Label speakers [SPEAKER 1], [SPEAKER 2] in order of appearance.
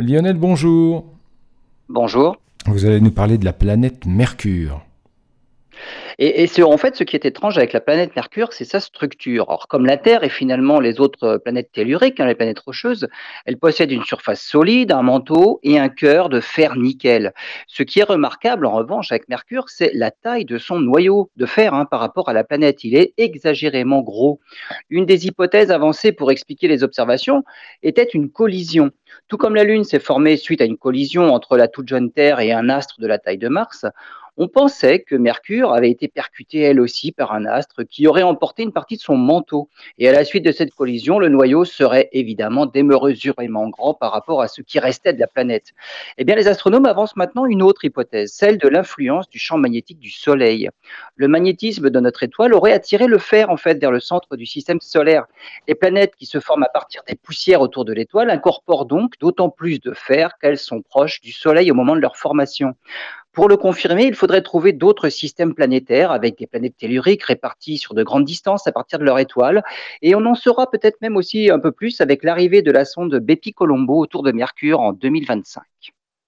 [SPEAKER 1] Lionel, bonjour.
[SPEAKER 2] Bonjour.
[SPEAKER 1] Vous allez nous parler de la planète Mercure.
[SPEAKER 2] Et, en fait, ce qui est étrange avec la planète Mercure, c'est sa structure. Or, comme la Terre et finalement les autres planètes telluriques, hein, les planètes rocheuses, elle possède une surface solide, un manteau et un cœur de fer nickel. Ce qui est remarquable, en revanche, avec Mercure, c'est la taille de son noyau de fer hein, par rapport à la planète. Il est exagérément gros. Une des hypothèses avancées pour expliquer les observations était une collision. Tout comme la Lune s'est formée suite à une collision entre la toute jeune Terre et un astre de la taille de Mars, on pensait que Mercure avait été percutée elle aussi par un astre qui aurait emporté une partie de son manteau. Et à la suite de cette collision, le noyau serait évidemment démesurément grand par rapport à ce qui restait de la planète. Eh bien, les astronomes avancent maintenant une autre hypothèse, celle de l'influence du champ magnétique du Soleil. Le magnétisme de notre étoile aurait attiré le fer en fait vers le centre du système solaire. Les planètes qui se forment à partir des poussières autour de l'étoile incorporent donc d'autant plus de fer qu'elles sont proches du Soleil au moment de leur formation. Pour le confirmer, il faudrait trouver d'autres systèmes planétaires avec des planètes telluriques réparties sur de grandes distances à partir de leur étoile. Et on en saura peut-être même aussi un peu plus avec l'arrivée de la sonde Bepi Colombo autour de Mercure en 2025.